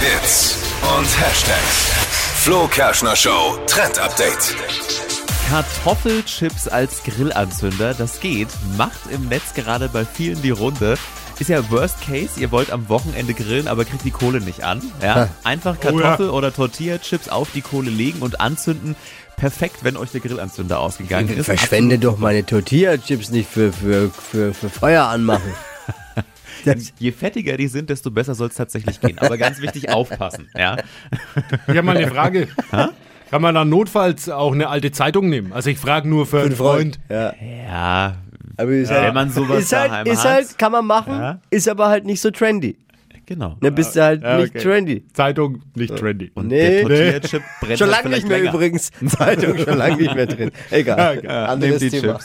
Hits und Hashtags. Flo Kerschner Show Trend Update. Kartoffelchips als Grillanzünder, das geht, macht im Netz gerade bei vielen die Runde. Ist ja Worst Case, ihr wollt am Wochenende grillen, aber kriegt die Kohle nicht an. Ja? Einfach Kartoffel- oder Tortilla-Chips auf die Kohle legen und anzünden. Perfekt, wenn euch der Grillanzünder ausgegangen ist. Verschwende Absolut doch meine Tortilla-Chips nicht für, für, für, für Feuer anmachen. Das, Je fettiger die sind, desto besser soll es tatsächlich gehen. Aber ganz wichtig, aufpassen. Ja? Ich habe mal eine Frage. Kann man dann notfalls auch eine alte Zeitung nehmen? Also ich frage nur für einen Freund. Ja. ja, Aber ist wenn man sowas ist halt, daheim ist hat. halt, kann man machen, Ja. ist aber halt nicht so trendy. genau. Dann bist du halt Ja, nicht okay. trendy. Zeitung nicht trendy. Und Nee. der Tortilla-Chip brennt Schon halt lange nicht mehr länger. übrigens. Zeitung schon lange nicht mehr drin. Egal. Ja, Anderes nehmt die Thema.